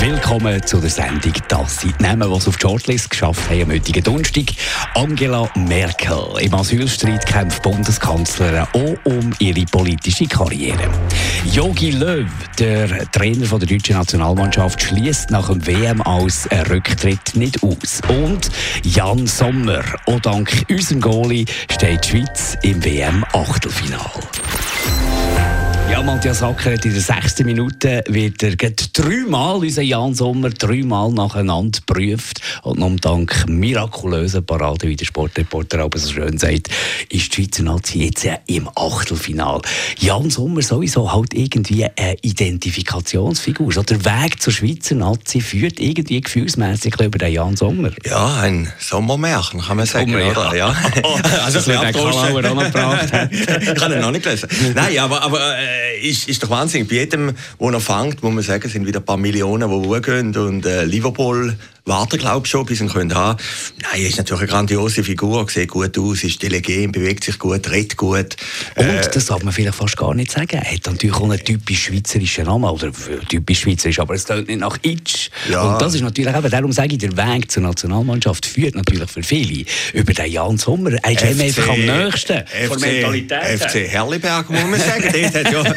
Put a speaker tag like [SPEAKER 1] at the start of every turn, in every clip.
[SPEAKER 1] Willkommen zu der Sendung «Das sind die Namen, die es auf die Shortlist geschafft haben am heutigen Donnerstag. Angela Merkel. Im Asylstreit kämpft Bundeskanzlerin auch um ihre politische Karriere. Jogi Löw, der Trainer der deutschen Nationalmannschaft, schließt nach dem WM als Rücktritt nicht aus. Und Jan Sommer. Auch dank unserem Goalie steht die Schweiz im WM-Achtelfinal. Ja, Matthias Acker hat in der sechsten Minute wird er dreimal, unser Jan Sommer, dreimal nacheinander geprüft. Und nur dank mirakulöser Parade, wie der Sportreporter aber so schön sagt, ist die Schweizer Nazi jetzt im Achtelfinal. Jan Sommer sowieso halt irgendwie eine Identifikationsfigur. So der Weg zur Schweizer Nazi führt irgendwie gefühlsmässig über den Jan Sommer.
[SPEAKER 2] Ja, ein Sommermärchen, kann man sagen, Sommer, oder? Ja.
[SPEAKER 1] also, das wird der Kalauer auch noch gebracht.
[SPEAKER 2] ich habe ihn noch nicht gelesen. Nein, aber, aber äh, äh, ist, ist doch Wahnsinn. Bei jedem, wo er fängt, muss man sagen, sind wieder ein paar Millionen, die hochgehen. Und äh, Liverpool warten, glaube ich, schon, bis sie ihn können haben Nein, er ist natürlich eine grandiose Figur, sieht gut aus, ist delegem, bewegt sich gut, redet gut.
[SPEAKER 1] Und, äh, das darf man vielleicht fast gar nicht sagen, er hat natürlich auch einen typisch schweizerischen Namen, oder typisch schweizerisch, aber es klingt nicht nach Itch. Ja. Und das ist natürlich eben, darum sage ich, der Weg zur Nationalmannschaft führt natürlich für viele über den Jan Sommer. Er ist FC, einfach am nächsten
[SPEAKER 2] FC, von Mentalität. FC Herliberg, muss man sagen. Dort hat ja...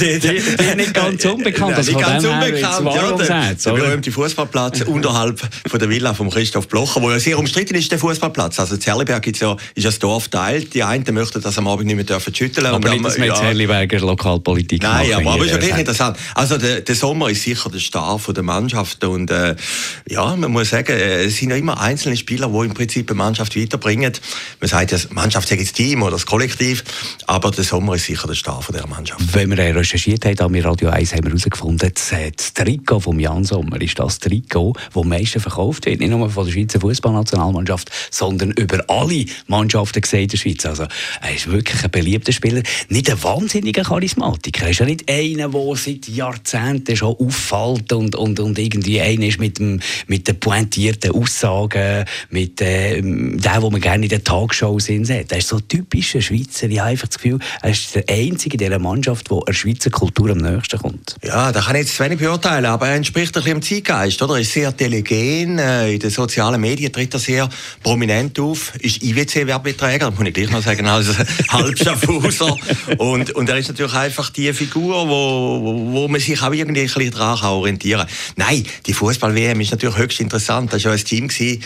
[SPEAKER 1] die, die, die nicht ganz unbekannt.
[SPEAKER 2] Nicht ganz unbekannt, ja. Der, der berühmte Fußballplatz Fußballplatz unterhalb von der Villa von Christoph Blocher, wo ja sehr umstritten ist, der Fußballplatz. Also in Zerleberg ist ja, ist das Dorf teilt. Die einen möchten das am Abend nicht mehr dürfen schütteln.
[SPEAKER 1] Aber nicht, dass wir ja, Zerleberger Lokalpolitik
[SPEAKER 2] Nein, machen, aber, aber ist ja interessant. Also der, der, Sommer ist sicher der Star von der Mannschaft und äh, ja, man muss sagen, äh, es sind ja immer einzelne Spieler, die im Prinzip eine Mannschaft weiterbringen. Man sagt ja, Mannschaft sagt das Team oder das Kollektiv, aber der Sommer ist sicher der Star von der Mannschaft.
[SPEAKER 1] Wenn wir recherchiert haben, am Radio 1 haben wir herausgefunden, das Trikot vom Jan Sommer ist das Trikot Trikot, das am meisten verkauft wird. Nicht nur von der Schweizer Fußballnationalmannschaft, sondern über alle Mannschaften in der Schweiz. Also, er ist wirklich ein beliebter Spieler. Nicht ein wahnsinniger Charismatiker. Er ist ja nicht einer, der seit Jahrzehnten schon auffällt und, und, und irgendwie einer ist mit, dem, mit den pointierten Aussagen, mit äh, dem, wo man gerne in der Tagshow sieht. Er ist so typischer Schweizer. Ich habe einfach das Gefühl, er ist der Einzige in dieser Mannschaft, der der Schweizer Kultur am nächsten kommt.
[SPEAKER 2] Ja, da kann ich jetzt wenig beurteilen, aber er entspricht ein bisschen dem Zeitgeist, oder? Ist sehr telegen. Äh, in den sozialen Medien tritt er sehr prominent auf. Ist IWC-Werbeträger, muss ich gleich noch sagen, als Halbschaffhauser. und, und er ist natürlich einfach die Figur, wo, wo man sich auch irgendwie ein bisschen daran orientieren kann. Nein, die Fußball-WM ist natürlich höchst interessant. Das war ja ein Team. Gewesen.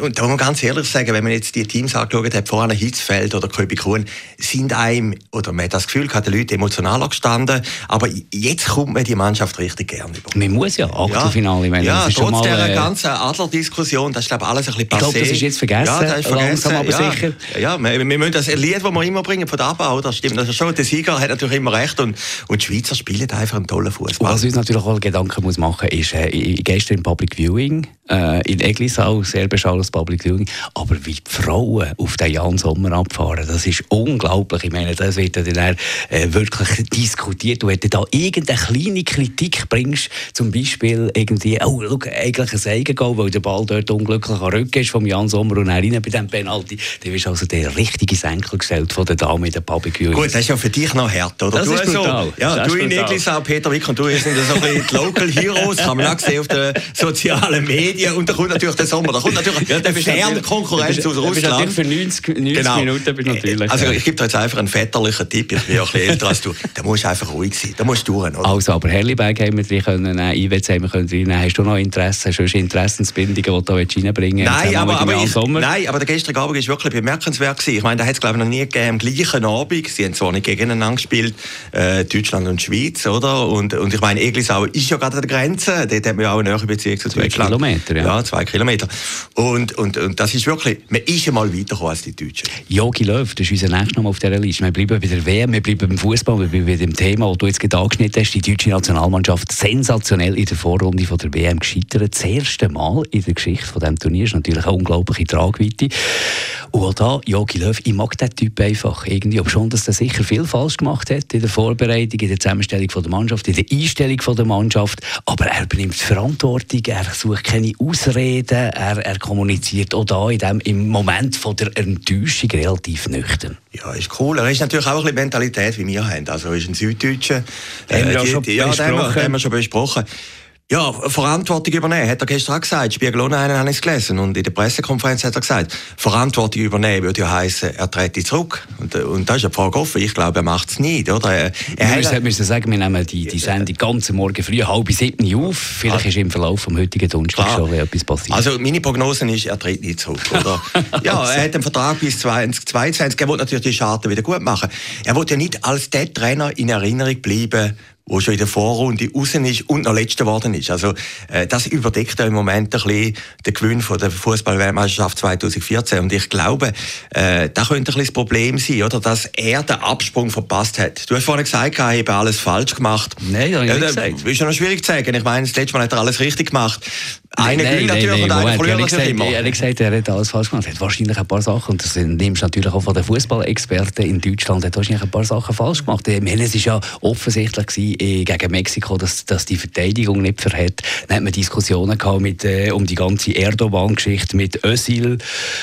[SPEAKER 2] Und da muss man ganz ehrlich sagen, wenn man jetzt die Teams angeschaut hat, vor allem Hitzfeld oder Köbikon, sind einem, oder man hat das Gefühl die Leute emotionaler gestanden. Aber jetzt kommt man die Mannschaft richtig gerne über.
[SPEAKER 1] Man muss ja, Achtelfinale
[SPEAKER 2] meine, ja, trotz mal, dieser äh, ganzen Adler-Diskussion, das ist glaube alles ein bisschen
[SPEAKER 1] passé. Ich glaube, das ist jetzt vergessen, ja, das ist vergessen. langsam aber
[SPEAKER 2] ja,
[SPEAKER 1] sicher.
[SPEAKER 2] Ja, wir, wir müssen das Lied, das wir immer bringen von der Abbau, das stimmt das schon. Der Sieger hat natürlich immer recht und, und die Schweizer spielen einfach einen tollen Fußball.
[SPEAKER 1] Was uns natürlich auch Gedanken muss machen ist, äh, gestern im Public Viewing äh, in Eglisau, sehr beschauliches Public Viewing, aber wie die Frauen auf den Jan Sommer abfahren, das ist unglaublich. Ich meine, das wird dann äh, wirklich diskutiert. Und wenn du da irgendeine kleine Kritik bringst, zum Beispiel irgendwie, oh, schau, eigentlich ein Eigengoal, weil der Ball dort unglücklich am Rücken ist vom Jan Sommer und dann rein bei diesem Penalty, dann ist also der richtige Senkel gestellt von der Dame in der Public Viewing.
[SPEAKER 2] Gut, das ist ja für dich noch härter, oder?
[SPEAKER 1] Das du ist brutal.
[SPEAKER 2] So, ja,
[SPEAKER 1] das
[SPEAKER 2] du in Eglisau, Peter Wick und du sind so ein bisschen die Local Heroes, kann man auch sehen auf den sozialen Medien und da kommt natürlich der Sommer, da kommt natürlich ja, der ferne Konkurrenz aus Russland.
[SPEAKER 1] für 90, 90 genau. Minuten bist natürlich.
[SPEAKER 2] Also ich gebe dir jetzt einfach einen väterlichen Tipp, ich bin ja ein bisschen älter als du, da musst du einfach ruhig sein, da musst du durch. Oder?
[SPEAKER 1] Also, aber Herliberg haben wir drin können, IWC haben wir können reinnehmen. Hast du noch Interesse, hast du Interessensbindungen, die du reinbringen
[SPEAKER 2] willst? Nein, aber, aber ich, nein, aber der gestrige Abend war wirklich bemerkenswert. Gewesen. Ich meine, da hat es glaube ich noch nie gegeben, am gleichen Abend, sie haben zwar nicht gegeneinander gespielt, äh, Deutschland und Schweiz, oder? Und, und ich meine, Eglisau ist ja gerade an der Grenze, dort haben wir ja auch eine neue Beziehung zu
[SPEAKER 1] Deutschland. Zwei Kilometer, ja.
[SPEAKER 2] Ja, zwei Kilometer. Und Und, und, das ist wirklich, man ist ja mal weitergekommen als die Deutschen.
[SPEAKER 1] Jogi Löw, das ist unser nächster Name auf dieser Liste. Wir bleiben bei der WM, wir bleiben beim Fußball, wir bleiben bei dem Thema, das du jetzt gerade angeschnitten hast. Die deutsche Nationalmannschaft sensationell in der Vorrunde von der WM gescheitert. Das erste Mal in der Geschichte von diesem Turnier ist natürlich eine unglaubliche Tragweite. Und auch da, Jogi Löw, ich mag diesen Typ einfach irgendwie, ob schon, dass er sicher viel falsch gemacht hat in der Vorbereitung, in der Zusammenstellung von der Mannschaft, in der Einstellung von der Mannschaft, aber er übernimmt Verantwortung, er sucht keine Ausreden, er, er kommuniziert auch da in dem, im Moment von der Enttäuschung relativ nüchtern.
[SPEAKER 2] Ja, ist cool. Er ist natürlich auch ein bisschen Mentalität, wie wir haben. Also er ist ein Süddeutscher.
[SPEAKER 1] Haben wir äh, schon
[SPEAKER 2] ja,
[SPEAKER 1] besprochen.
[SPEAKER 2] haben wir schon besprochen. Ja, Verantwortung übernehmen, hat er gestern auch gesagt. Spiegel Online habe ich es gelesen. Und in der Pressekonferenz hat er gesagt, Verantwortung übernehmen würde ja heißen, er trete zurück. Und, und da ist eine Frage offen. Ich glaube, er macht es nicht, oder? Er,
[SPEAKER 1] er wir müssen, müssen sagen, wir nehmen die, die Sendung ganz Morgen früh, halb sieben auf. Vielleicht ist im Verlauf des heutigen Donnerstag schon etwas passiert.
[SPEAKER 2] Also, meine Prognose ist, er tritt nicht zurück, oder? ja, er hat einen Vertrag bis 2022. Er will natürlich die Scharte wieder gut machen. Er will ja nicht als der Trainer in Erinnerung bleiben, wo schon in der Vorrunde raus ist und noch letzter geworden ist. Also äh, das überdeckt ja im Moment ein bisschen den Gewinn von der Fußballweltmeisterschaft 2014 und ich glaube, äh, da könnte ein bisschen das Problem sein, oder, dass er den Absprung verpasst hat. Du hast vorhin gesagt, er habe alles falsch gemacht.
[SPEAKER 1] Nein, ich nicht gesagt.
[SPEAKER 2] Das ist ja noch schwierig zu sagen. Ich meine, das letzte Mal hat er alles richtig gemacht.
[SPEAKER 1] Einer gewinnt natürlich und einer verliert natürlich immer. Er hat gesagt, er hat alles falsch gemacht. Er hat wahrscheinlich ein paar Sachen, und das nimmst du natürlich auch von den Fußballexperten in Deutschland, hat wahrscheinlich ein paar Sachen falsch gemacht. Ich meine, es war ja offensichtlich gewesen, äh, gegen Mexiko, dass, dass die Verteidigung nicht verhält. Dann hat man Diskussionen gehabt mit, äh, um die ganze Erdogan-Geschichte mit Özil.
[SPEAKER 2] Äh,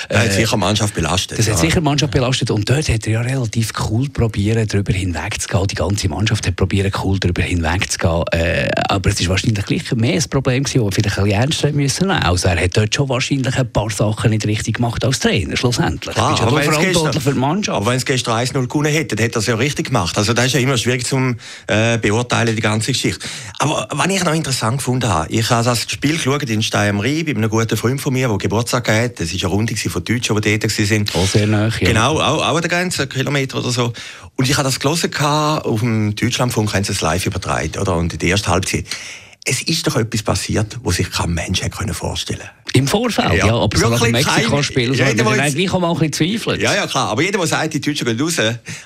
[SPEAKER 2] das hat sicher die Mannschaft belastet.
[SPEAKER 1] Das ja. hat sicher die Mannschaft belastet. Und dort hat er ja relativ cool probiert, darüber hinwegzugehen. Die ganze Mannschaft hat probiert, cool darüber hinwegzugehen. Äh, aber es war wahrscheinlich gleich mehr ein Problem gewesen, das vielleicht ein bisschen ernster müssen nehmen. Also er hat dort schon wahrscheinlich ein paar Sachen nicht richtig gemacht als Trainer, schlussendlich.
[SPEAKER 2] Klar, Bist aber verantwortlich für die Mannschaft. Aber wenn es gestern 1-0 gewonnen hätte, hätte er es ja richtig gemacht. Also das ist ja immer schwierig zu äh, beurteilen, die ganze Geschichte. Aber was ich noch interessant gefunden habe, ich habe das Spiel geschaut in Stein am Rhein bei einem guten Freund von mir, der Geburtstag hat. Das war eine Runde von Deutschen, die dort waren.
[SPEAKER 1] Auch sehr nah, ja.
[SPEAKER 2] Genau, auch, auch an der Grenze, einen Kilometer oder so. Und ich habe das gelesen, auf dem Deutschlandfunk haben sie es live übertragen, oder? Und in der ersten Halbzeit es ist doch etwas passiert, was sich kein Mensch hätte vorstellen können.
[SPEAKER 1] Im Vorfeld, ja. ja aber so nach dem Mexiko-Spiel
[SPEAKER 2] so,
[SPEAKER 1] jeder, wir eigentlich auch mal ein bisschen zweifeln.
[SPEAKER 2] Ja, ja, klar. Aber jeder, der sagt, die Deutschen gehen raus,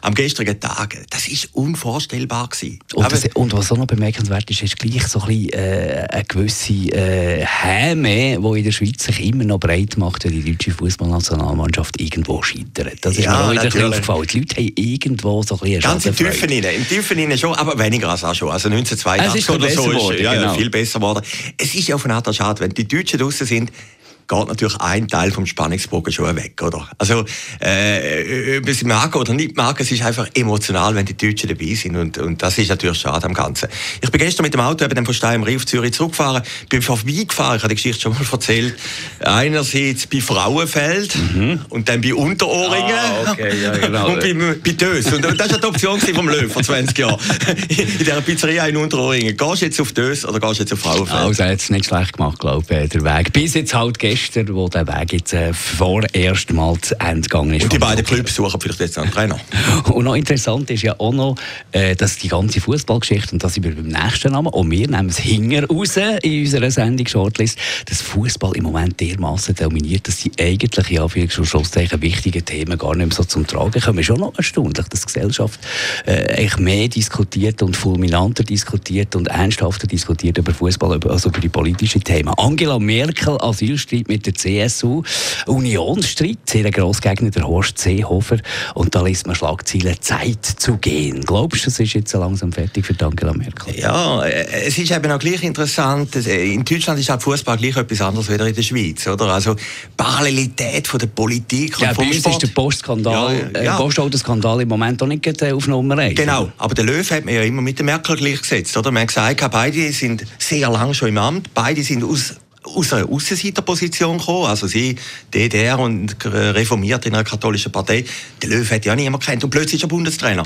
[SPEAKER 2] am gestrigen Tag, das ist unvorstellbar gewesen.
[SPEAKER 1] Und, das, und was auch noch bemerkenswert ist, ist gleich so ein bisschen, äh, eine gewisse äh, Häme, die in der Schweiz sich immer noch breit macht, wenn die deutsche Fußballnationalmannschaft irgendwo scheitert. Das ist ja, mir auch wieder natürlich. aufgefallen. Die Leute haben irgendwo so ein bisschen
[SPEAKER 2] Ganz im Tiefen rein. Im Tiefen rein schon, aber weniger als auch schon. Also 1982 oder so ist, ja, genau. viel besser geworden. Es ist ja auf eine Art schade, wenn die Deutschen draußen sind, geht natürlich ein Teil vom Spannungsbogen schon weg, oder? Also, äh, ob es mag oder nicht mag, es ist einfach emotional, wenn die Deutschen dabei sind und, und das ist natürlich schade am Ganzen. Ich bin gestern mit dem Auto eben von Stein auf Zürich zurückgefahren, bin vorbeigefahren, ich habe die Geschichte schon mal erzählt, einerseits bei Frauenfeld mhm. und dann bei Unterohringen
[SPEAKER 1] ah, okay, ja, genau.
[SPEAKER 2] und bei, bei Dös. Und, und das war die Option vom Löw vor 20 Jahren. in dieser Pizzeria in Unterohringen. Gehst du jetzt auf Dös oder gehst du jetzt auf Frauenfeld?
[SPEAKER 1] Also, er hat es nicht schlecht gemacht, glaube ich, der Weg. Bis jetzt halt gestern Wo der Weg jetzt äh, vorerst mal zu Ende gegangen ist.
[SPEAKER 2] Und die beiden Clubs suchen vielleicht jetzt einen Trainer.
[SPEAKER 1] und noch interessant ist ja auch noch, äh, dass die ganze Fußballgeschichte, und das sind wir beim nächsten Namen, und wir nehmen es hinger raus in unserer Sendung Shortlist, dass Fußball im Moment dermaßen dominiert, dass die eigentlich, ja, für Schlusszeichen, wichtigen Themen gar nicht mehr so zum Tragen kommen. Schon noch erstaunlich, dass die Gesellschaft äh, mehr diskutiert und fulminanter diskutiert und ernsthafter diskutiert über Fußball, also über die politischen Themen. Angela Merkel, Asylstreit mit der CSU. Unionsstreit, sehr Grossgegner, der Horst Seehofer. Und da liest man Schlagzeilen Zeit zu gehen. Glaubst du, das ist jetzt langsam fertig für Angela Merkel?
[SPEAKER 2] Ja, äh, es ist eben auch gleich interessant. Äh, in Deutschland ist halt Fußball gleich etwas anderes als in der Schweiz, oder? Also Parallelität von der Politik
[SPEAKER 1] ja, und vom Sport. ist der Postskandal, ja, äh, ja. Postautoskandal im Moment auch nicht auf Nummer 1.
[SPEAKER 2] Genau, aber der Löw hat man ja immer mit der Merkel gleichgesetzt, oder? Man hat gesagt, beide sind sehr lange schon im Amt, beide sind aus aus einer Aussenseiterposition gekommen. Also sie, DDR und reformiert in einer katholischen Partei. Der Löw hat ja niemand kennt und plötzlich ist er Bundestrainer.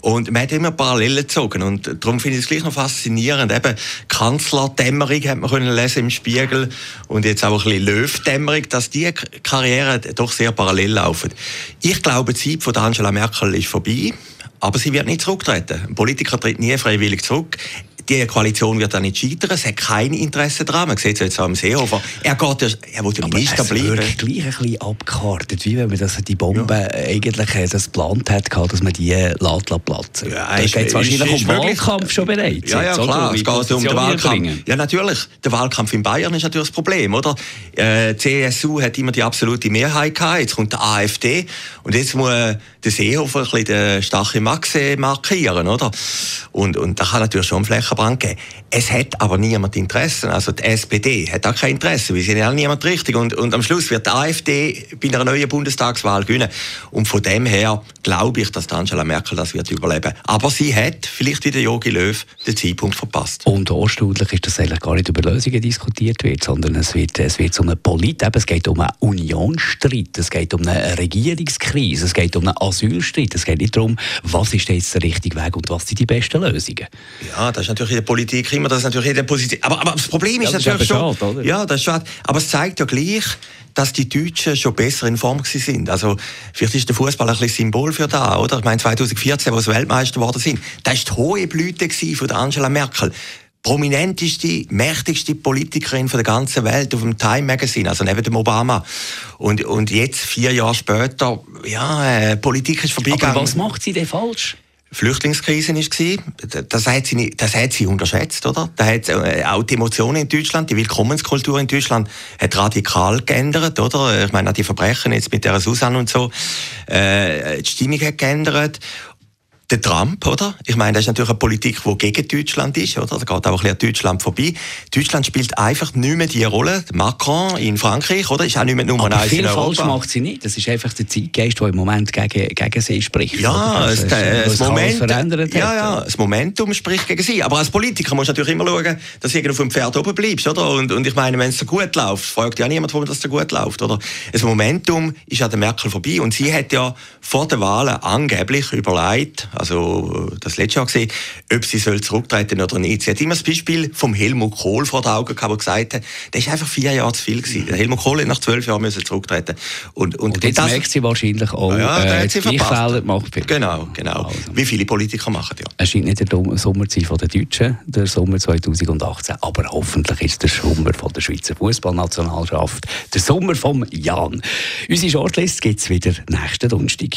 [SPEAKER 2] Und man hat immer Parallelen gezogen und darum finde ich es gleich noch faszinierend. Eben Kanzlerdämmerung hat man können lesen im Spiegel und jetzt auch ein bisschen Löw-Dämmerung, dass die Karriere doch sehr parallel laufen. Ich glaube, die Zeit von Angela Merkel ist vorbei. Aber sie wird nicht zurücktreten. Ein Politiker tritt nie freiwillig zurück die Koalition wird dann nicht scheitern. Es hat kein Interesse daran. Man sieht es jetzt auch am Seehofer. Er geht, er will der Minister
[SPEAKER 1] bleiben. Aber es gleich ein bisschen abgekartet, wie wenn man das, die Bombe ja. eigentlich äh, das geplant hat, dass man die äh, lässt platzen
[SPEAKER 2] ja, Da geht es wahrscheinlich um Wahlkampf schon bereits. Ja, ja, jetzt, klar. Es geht um den Wahlkampf. Ja, natürlich. Der Wahlkampf in Bayern ist natürlich das Problem, oder? Äh, die CSU hat immer die absolute Mehrheit gehabt. Jetzt kommt der AfD. Und jetzt muss der Seehofer ein bisschen den Stachel Max markieren, oder? Und, und da kann natürlich schon Flächen Brand geben. Es hat aber niemand Interesse. Also die SPD hat auch kein Interesse, weil sie ja niemand richtig. Und, und am Schluss wird die AfD bei einer neuen Bundestagswahl gewinnen. Und von dem her glaube ich, dass Angela Merkel das wird überleben. Aber sie hat, vielleicht wie der Jogi Löw, den Zeitpunkt verpasst.
[SPEAKER 1] Und erstaunlich ist, dass eigentlich gar nicht über Lösungen diskutiert wird, sondern es wird, es wird um eine Polit, es geht um einen Unionsstreit, es geht um eine Regierungskrise, es geht um einen Asylstreit, es geht nicht darum, was ist jetzt der richtige Weg und was sind die besten Lösungen.
[SPEAKER 2] Ja, das ist natürlich in der Politik immer, das ist natürlich in der Position. Aber, aber das Problem ist ja, das natürlich ist schon. Schade, ja, das ist schade. Aber es zeigt ja gleich, dass die Deutschen schon besser in Form sind. Also, vielleicht ist der Fußball ein bisschen Symbol für da, oder? Ich meine, 2014, wo sie Weltmeister geworden sind, das war die hohe Blüte von Angela Merkel prominenteste, mächtigste Politikerin der ganzen Welt auf dem Time Magazine, also neben dem Obama. Und, und jetzt, vier Jahre später, ja, äh, Politik ist vorbeigegangen.
[SPEAKER 1] Aber was macht sie denn falsch?
[SPEAKER 2] Flüchtlingskrise war. Das hat sie, das hat sie unterschätzt, oder? Da hat äh, auch die Emotionen in Deutschland, die Willkommenskultur in Deutschland hat radikal geändert, oder? Ich meine, die Verbrechen jetzt mit der Susanne und so, äh, die Stimmung hat geändert der Trump, oder? Ich meine, das ist natürlich eine Politik, die gegen Deutschland ist, oder? Da geht auch ein bisschen an Deutschland vorbei. Deutschland spielt einfach nicht mehr die Rolle. Macron in Frankreich, oder? Ist auch nicht mehr Nummer
[SPEAKER 1] eins in Europa. falsch macht sie nicht. Das ist einfach der Zeitgeist, der im Moment gegen, gegen sie spricht.
[SPEAKER 2] Ja, das, das, das, Moment, verändert ja, ja, das Momentum spricht gegen sie. Aber als Politiker musst du natürlich immer schauen, dass du auf dem Pferd oben bleibst, oder? Und, und ich meine, wenn es so gut läuft, fragt ja niemand, warum das so gut läuft, oder? Das Momentum ist an der Merkel vorbei und sie hat ja vor der Wahlen angeblich überlegt, also das letzte Jahr gesehen, ob sie soll zurücktreten oder nicht. Sie hat immer das Beispiel vom Helmut Kohl vor den Augen gehabt, der gesagt hat, der ist einfach vier Jahre zu viel gewesen. Helmut Kohl hat nach zwölf Jahren müssen zurücktreten.
[SPEAKER 1] Und, und, und jetzt das, merkt sie wahrscheinlich auch, ja, äh, hat sie die Fehler gemacht.
[SPEAKER 2] Genau, genau. Also. Wie viele Politiker machen, ja.
[SPEAKER 1] Es scheint nicht der Sommer zu sein den Deutschen, der Sommer 2018, aber hoffentlich ist der Sommer von der Schweizer Fußballnationalschaft, der Sommer vom Jan. Unsere Shortlist gibt es wieder nächsten Donnerstag.